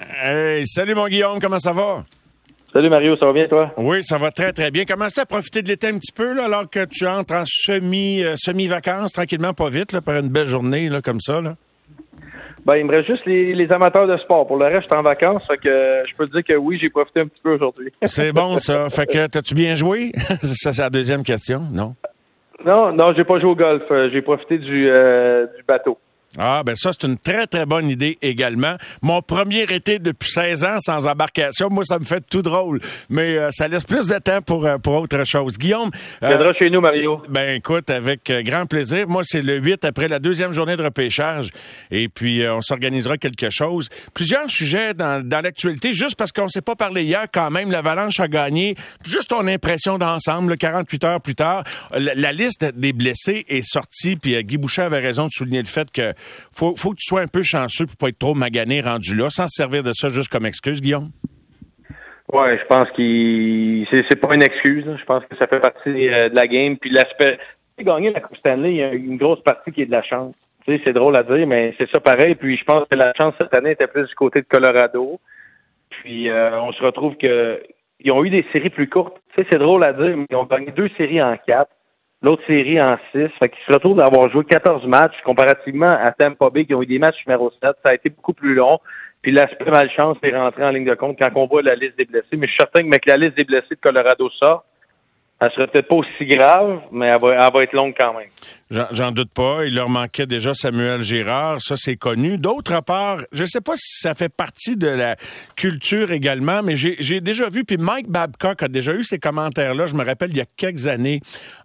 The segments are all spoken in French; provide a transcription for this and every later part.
Hey, salut mon Guillaume, comment ça va? Salut Mario, ça va bien toi? Oui, ça va très très bien. Comment tu à profiter de l'été un petit peu là, alors que tu entres en semi euh, semi vacances tranquillement, pas vite, là, par une belle journée là, comme ça là? Ben, il me reste juste les, amateurs de sport. Pour le reste, je suis en vacances, fait que je peux te dire que oui, j'ai profité un petit peu aujourd'hui. C'est bon ça. Fait que t'as-tu bien joué? ça, c'est la deuxième question, non? Non, non, j'ai pas joué au golf. Euh, j'ai profité du, euh, du bateau. Ah, ben ça, c'est une très, très bonne idée également. Mon premier été depuis 16 ans sans embarcation, moi, ça me fait tout drôle. Mais euh, ça laisse plus de temps pour, euh, pour autre chose. Guillaume. Euh, chez nous, Mario. Ben écoute, avec euh, grand plaisir. Moi, c'est le 8 après la deuxième journée de repêchage. Et puis, on s'organisera quelque chose. Plusieurs sujets dans, dans l'actualité, juste parce qu'on ne s'est pas parlé hier, quand même, l'Avalanche a gagné. Juste ton impression d'ensemble, 48 heures plus tard. La, la, liste des blessés est sortie, puis Guy Boucher avait raison de souligner le fait que faut, faut que tu sois un peu chanceux pour pas être trop magané rendu là, sans se servir de ça juste comme excuse, Guillaume? Ouais, je pense qu'il c'est pas une excuse. Je pense que ça fait partie euh, de la game. Puis l'aspect gagner la Coupe Stanley, il y a une grosse partie qui est de la chance. Tu sais, c'est drôle à dire, mais c'est ça pareil. Puis je pense que la chance cette année était plus du côté de Colorado. Puis euh, on se retrouve que ils ont eu des séries plus courtes. Tu sais, c'est drôle à dire, mais ils ont gagné deux séries en quatre l'autre série en 6. Fait qu'ils se retrouvent d'avoir joué 14 matchs comparativement à Tampa Bay qui ont eu des matchs numéro 7. Ça a été beaucoup plus long. Puis l'aspect malchance est rentré en ligne de compte quand on voit la liste des blessés. Mais je suis certain que, que la liste des blessés de Colorado sort, elle serait peut-être pas aussi grave, mais elle va, elle être longue quand même. J'en doute pas. Il leur manquait déjà Samuel Girard, ça c'est connu. D'autre part, je sais pas si ça fait partie de la culture également, mais j'ai déjà vu, puis Mike Babcock a déjà eu ces commentaires-là, je me rappelle, il y a quelques années.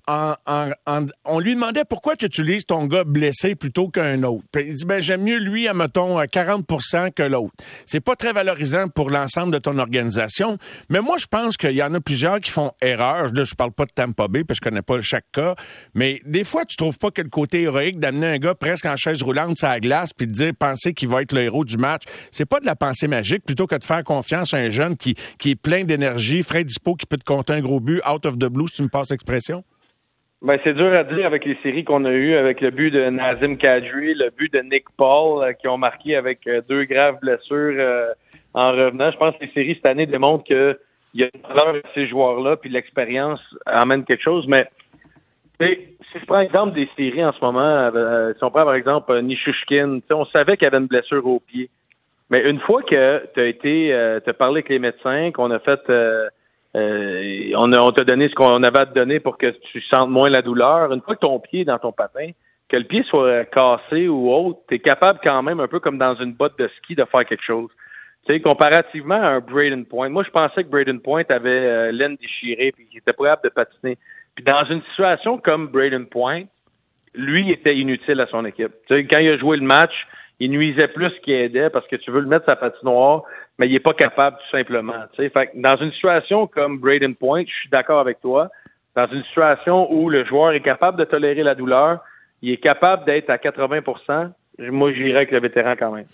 on lui demandait pourquoi tu utilises ton gars blessé plutôt qu'un autre? Il dit, ben j'aime mieux lui, à mettons, à 40 que l'autre. C'est pas très valorisant pour l'ensemble de ton organisation, mais moi, je pense qu'il y en a plusieurs qui font erreur. Je parle pas de Tampa Bay, parce que je connais pas chaque cas, mais des fois, tu trouves pas que le côté héroïque d'amener un gars presque en chaise roulante sur la glace puis de dire penser qu'il va être le héros du match, c'est pas de la pensée magique plutôt que de faire confiance à un jeune qui, qui est plein d'énergie, frais dispo, qui peut te compter un gros but out of the blue, si tu me passes l'expression? Ben, c'est dur à dire avec les séries qu'on a eues, avec le but de Nazim Kadri, le but de Nick Paul, euh, qui ont marqué avec euh, deux graves blessures euh, en revenant. Je pense que les séries cette année démontrent qu'il y a une valeur de ces joueurs-là, puis l'expérience amène quelque chose. Mais si je prends l'exemple des séries en ce moment, euh, si on prend par exemple euh, Nishushkin, on savait qu'il avait une blessure au pied. Mais une fois que tu as été, euh, tu as parlé avec les médecins, qu'on a fait, on, on t'a donné ce qu'on avait à te donner pour que tu sentes moins la douleur, une fois que ton pied est dans ton patin, que le pied soit cassé ou autre, tu es capable quand même, un peu comme dans une botte de ski, de faire quelque chose. Sais, comparativement à un Braden Point, moi je pensais que Braden Point avait l'aine déchirée puis qu'il était pas capable de patiner. Puis dans une situation comme Braden Point, lui était inutile à son équipe. Tu sais, quand il a joué le match, il nuisait plus qu'il aidait parce que tu veux le mettre sa patinoire, mais il n'est pas capable tout simplement. Tu sais. Fait dans une situation comme Braden Point, je suis d'accord avec toi. Dans une situation où le joueur est capable de tolérer la douleur, il est capable d'être à 80% moi j'irais avec le vétéran quand même.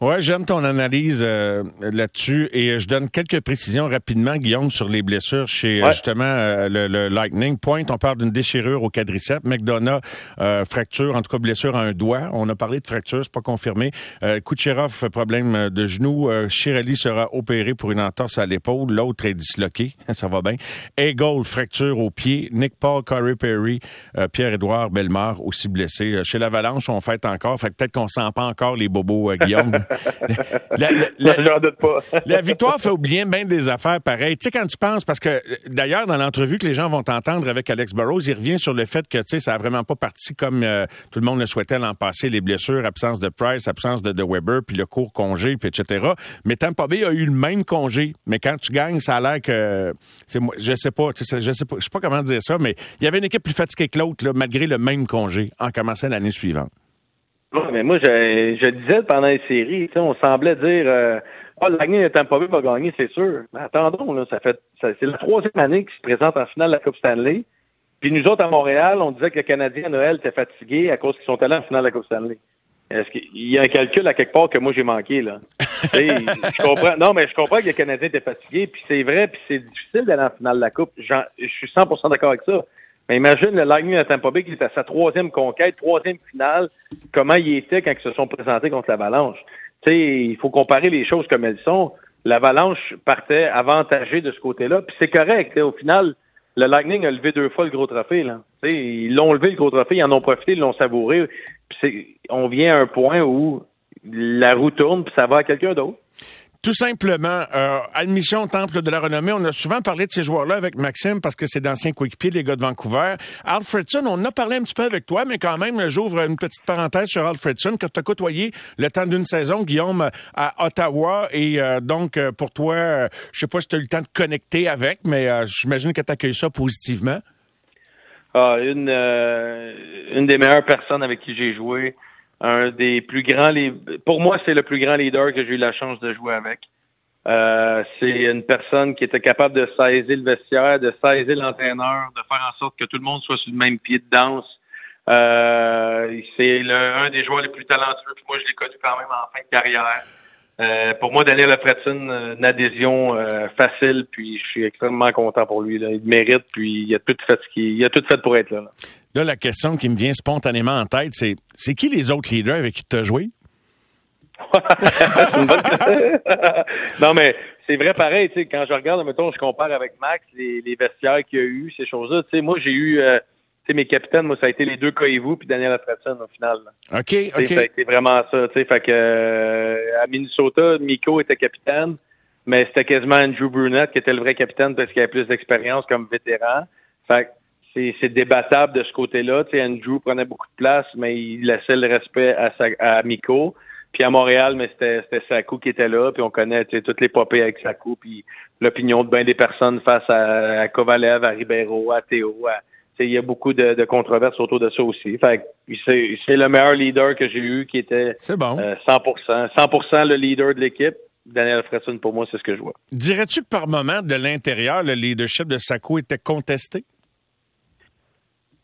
Ouais, j'aime ton analyse euh, là-dessus et je donne quelques précisions rapidement, Guillaume, sur les blessures chez justement euh, le, Lightning Point. On parle d'une déchirure au quadriceps. McDonough, euh, fracture, en tout cas blessure à un doigt. On a parlé de fracture, c'est pas confirmé. Euh, Kucherov, problème de genou. Chirelli sera opéré pour une entorse à l'épaule. L'autre est disloqué, ça va bien. Eagle, fracture au pied. Nick Paul, Corey Perry, Pierre-Édouard Bellemare aussi blessé. Chez l'Avalanche, on fait encore. Fait peut-être qu'on sent pas encore les bobos, Guillaume. la, la, doute pas. la victoire fait oublier bien des affaires pareilles. Tu sais, quand tu penses, parce que d'ailleurs, dans l'entrevue que les gens vont entendre avec Alex Burrows, il revient sur le fait que, tu sais, ça a vraiment pas parti comme euh, tout le monde le souhaitait l'an passé, les blessures, absence de Price, absence de, de Weber, puis le court congé, puis etc. Mais Tampa Bay a eu le même congé. Mais quand tu gagnes, ça a l'air que, c'est je sais pas, je sais pas, je sais pas comment dire ça, mais il y avait une équipe plus fatiguée que l'autre, malgré le même congé, en commençant l'année suivante mais moi, je, je disais pendant les séries, on semblait dire euh, oh, de Tampa Bay va gagner, c'est sûr. Mais attendons, là, ça fait c'est la troisième année qu'ils se présentent en finale de la Coupe Stanley. Puis nous autres, à Montréal, on disait que le Canadien à Noël était fatigué à cause qu'ils sont allés en finale de la Coupe Stanley. Est-ce qu'il y a un calcul à quelque part que moi j'ai manqué là Je comprends. Non, mais je comprends que le Canadien était fatigué, puis c'est vrai, puis c'est difficile d'aller en finale de la Coupe. Je suis 100% d'accord avec ça. Mais imagine le Lightning à Tampa Bay qui est à sa troisième conquête, troisième finale, comment il était quand ils se sont présentés contre l'Avalanche. il faut comparer les choses comme elles sont. L'Avalanche partait avantagée de ce côté-là, puis c'est correct. Au final, le Lightning a levé deux fois le gros trophée. Là. ils l'ont levé le gros trophée, ils en ont profité, ils l'ont savouré. Puis on vient à un point où la roue tourne, puis ça va à quelqu'un d'autre. Tout simplement, euh, admission au Temple de la Renommée. On a souvent parlé de ces joueurs-là avec Maxime parce que c'est d'anciens coéquipiers, les gars de Vancouver. Alfredson, on a parlé un petit peu avec toi, mais quand même, j'ouvre une petite parenthèse sur Alfredson, que tu as côtoyé le temps d'une saison, Guillaume, à Ottawa. Et euh, donc, euh, pour toi, je sais pas si tu as eu le temps de connecter avec, mais j'imagine que tu accueilles ça positivement. Ah, une des meilleures personnes avec qui j'ai joué un des plus grands pour moi c'est le plus grand leader que j'ai eu la chance de jouer avec. Euh, c'est une personne qui était capable de saisir le vestiaire, de saisir l'entraîneur, de faire en sorte que tout le monde soit sur le même pied de danse. Euh, c'est un des joueurs les plus talentueux. moi, je l'ai connu quand même en fin de carrière. Euh, pour moi, Daniel Lefretine, une adhésion facile, puis je suis extrêmement content pour lui. Il mérite, puis il a tout fait il a tout fait pour être. Là, la question qui me vient spontanément en tête, c'est c'est qui les autres leaders avec qui tu as joué? non, mais c'est vrai pareil, tu sais, quand je regarde, mettons, je compare avec Max, les, vestiaires qu'il y a eu, ces choses-là, tu sais, moi, j'ai eu, euh, tu sais, mes capitaines, moi, ça a été les deux Koivu puis Daniel Atratson au final. OK, OK. Ça a été vraiment ça, tu sais, fait que euh, à Minnesota, Miko était capitaine, mais c'était quasiment Andrew Brunette qui était le vrai capitaine parce qu'il avait plus d'expérience comme vétéran. Fait que c'est débattable de ce côté-là. Tu sais, Andrew prenait beaucoup de place, mais il laissait le respect à, sa, à Miko. Puis à Montréal, mais c'était Sakou qui était là, puis on connaît toutes les popées avec Sakou, puis l'opinion de bien des personnes face à, Kovalev, à Ribeiro, à Théo. il y a beaucoup de, controverses autour de ça aussi. Fait c'est le meilleur leader que j'ai eu qui était bon. 100%, euh, 100% le leader de l'équipe. Daniel Fresson, pour moi, c'est ce que je vois. Dirais-tu que par moment, de l'intérieur, le leadership de Sakou était contesté?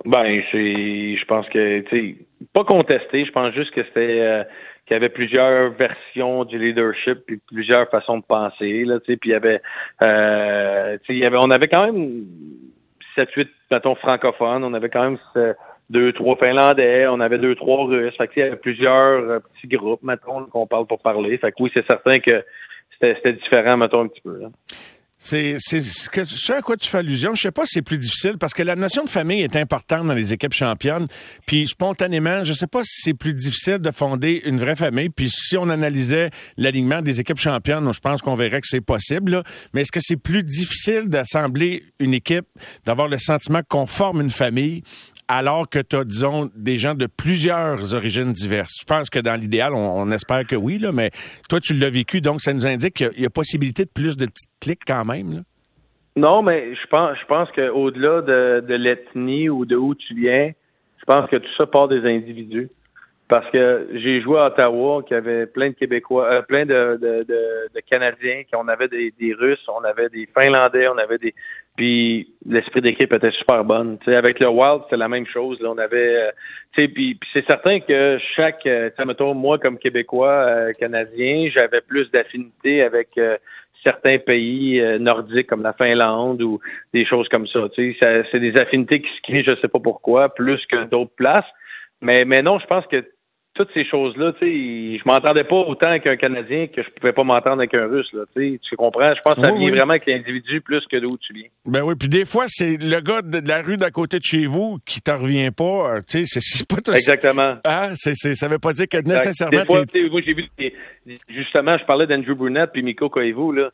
Ben, c'est, je pense que, tu pas contesté. Je pense juste que c'était euh, qu'il y avait plusieurs versions du leadership, puis plusieurs façons de penser, là. Puis il y avait, euh, il y avait, on avait quand même sept, huit, mettons, francophones. On avait quand même deux, trois Finlandais. On avait deux, trois Russes. Fait que, il y avait plusieurs euh, petits groupes, mettons, qu'on parle pour parler. Fait que oui, c'est certain que c'était, c'était différent, mettons, un petit peu. Là. C'est ce à quoi tu fais allusion. Je sais pas si c'est plus difficile parce que la notion de famille est importante dans les équipes championnes. Puis spontanément, je sais pas si c'est plus difficile de fonder une vraie famille. Puis si on analysait l'alignement des équipes championnes, je pense qu'on verrait que c'est possible. Mais est-ce que c'est plus difficile d'assembler une équipe, d'avoir le sentiment qu'on forme une famille alors que tu as, disons, des gens de plusieurs origines diverses? Je pense que dans l'idéal, on, espère que oui, mais toi, tu l'as vécu, donc ça nous indique qu'il y, a possibilité de plus de petites clics quand même. Non, mais je pense, je pense qu'au-delà de, l'ethnie ou de où tu viens, je pense que tout ça part des individus. Parce que j'ai joué à Ottawa, qui avait plein de Québécois, euh, plein de, Canadiens, on avait des Russes, on avait des Finlandais, on avait des, puis l'esprit d'équipe était super bonne. sais, avec le Wild, c'était la même chose. Là, on avait, euh, puis, puis c'est certain que chaque, euh, mettons, moi comme Québécois euh, canadien, j'avais plus d'affinité avec euh, certains pays nordiques comme la Finlande ou des choses comme ça. Tu sais, c'est des affinités qui se créent, je sais pas pourquoi, plus que d'autres places. Mais, mais non, je pense que toutes ces choses-là, tu sais, je m'entendais pas autant qu'un Canadien que je pouvais pas m'entendre avec un Russe, là, tu sais, tu comprends? Je pense que ça vient vraiment avec l'individu plus que d'où tu viens. Ben oui, puis des fois, c'est le gars de, la rue d'à côté de chez vous qui t'en revient pas, euh, tu sais, c'est pas tout Exactement. Ah, c'est, c'est, ça veut pas dire que nécessairement... Des fois, moi, j'ai vu, justement, je parlais d'Andrew Burnett puis Miko Koivu, là.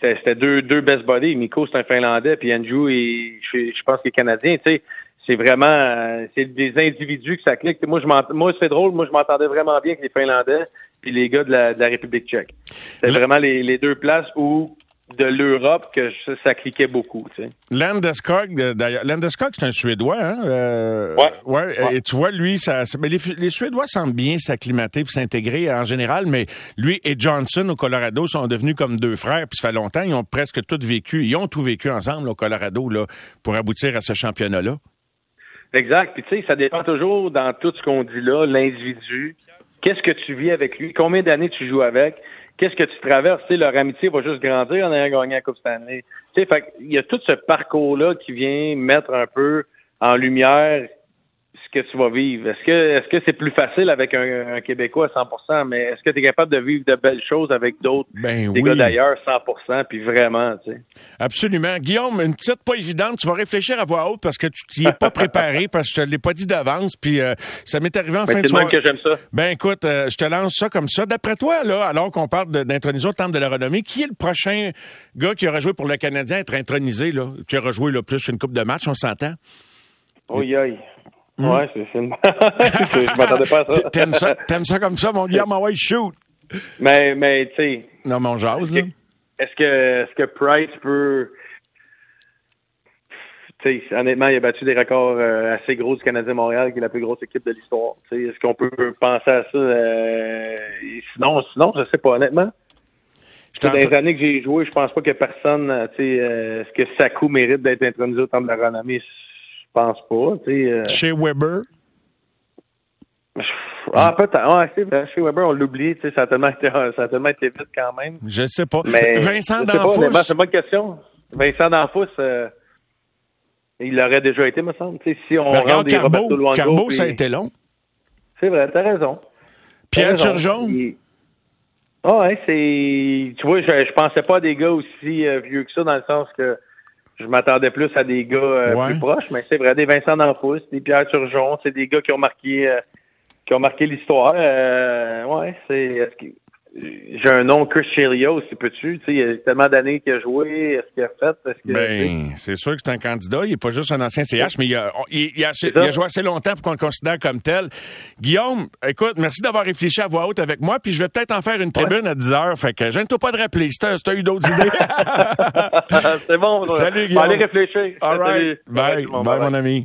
C'était deux, deux best buddies. Miko, c'est un Finlandais, puis Andrew, je, je pense qu'il est Canadien, tu sais c'est vraiment euh, c'est des individus que ça clique. Moi, je moi c'est drôle, moi je m'entendais vraiment bien avec les Finlandais puis les gars de la, de la République tchèque. C'est vraiment les, les, deux places où de l'Europe que ça, cliquait beaucoup. Tu sais. Landeskog, d'ailleurs, Landeskog, c'est un Suédois, hein? Euh, ouais. ouais. Et tu vois, lui, ça, mais les, les, Suédois semblent bien s'acclimater et s'intégrer en général, mais lui et Johnson au Colorado sont devenus comme deux frères, puis ça fait longtemps, ils ont presque tout vécu, ils ont tout vécu ensemble au Colorado là, pour aboutir à ce championnat-là. Exact. Puis tu sais, ça dépend toujours dans tout ce qu'on dit là, l'individu. Qu'est-ce que tu vis avec lui? Combien d'années tu joues avec? Qu'est-ce que tu traverses? Tu leur amitié va juste grandir en ayant gagné la Coupe Stanley. Tu sais, fait il y a tout ce parcours-là qui vient mettre un peu en lumière que tu vas vivre? Est-ce que est-ce que c'est plus facile avec un, Québécois à 100% mais est-ce que tu es capable de vivre de belles choses avec d'autres ben, des gars d'ailleurs 100% puis vraiment, tu sais? Absolument. Guillaume, une petite pas évidente, tu vas réfléchir à voix haute parce que tu t'y es pas préparé parce que je te l'ai pas dit d'avance puis euh, ça m'est arrivé en ben, fin de soirée. C'est que j'aime ça. Ben écoute, euh, je te lance ça comme ça. D'après toi là, alors qu'on parle d'introniser au temple de la renommée, qui est le prochain gars qui aura joué pour le Canadien être intronisé là, qui aura joué là plus une coupe de match, on s'entend? Oui, oui. Hmm? Ouais, c'est une... je m'attendais pas à ça. T'aimes ça, t'aimes ça comme ça, mon Guillaume, ouais, shoot. Mais, mais, tu sais. Non, mon jase, là. Est-ce que, est-ce que Price peut. Tu sais, honnêtement, il a battu des records euh, assez gros du Canadien Montréal, qui est la plus grosse équipe de l'histoire. Est-ce qu'on peut penser à ça? Euh, sinon, sinon, je sais pas, honnêtement. Dans les années que j'ai joué, je pense pas que personne, euh, tu sais, est-ce que Sakou mérite d'être intronisé au temps de la renommée? Je pense pas. Euh... Chez Weber? Ah, peut-être. Ouais, c'est vrai. Chez Weber, on l'oublie. Ça, a tellement été, ça a tellement été vite quand même. Je sais pas. Mais Vincent D'Anfous. C'est une bonne question. Vincent D'Anfous, euh, il l'aurait déjà été, me semble. si on ben, regarde des Carbo, Carbo ça a été long. C'est vrai, t'as raison. Pierre Turgeon? Ah ouais, c'est... Tu vois, je, je pensais pas à des gars aussi euh, vieux que ça, dans le sens que je m'attendais plus à des gars euh, plus proches, mais c'est vrai, des Vincent D'Anfous, des Pierre Turgeon, c'est des gars qui ont marqué euh, qui ont marqué l'histoire. Euh, ouais, c'est j'ai un nom Chris Chelios, c'est peux-tu? Il y a tellement d'années qu'il a joué, est-ce qu'il a fait? Que, ben, c'est sûr que c'est un candidat. Il n'est pas juste un ancien CH, mais il a, il, a, joué assez longtemps pour qu'on le considère comme tel. Guillaume, écoute, merci d'avoir réfléchi à voix haute avec moi, puis je vais peut-être en faire une tribune à 10 heures. Fait que gêne-toi pas de rappeler si t'as, as eu d'autres idées. c'est bon. Salut, Guillaume. Allez réfléchir. All right. Bye. Bye, mon ami.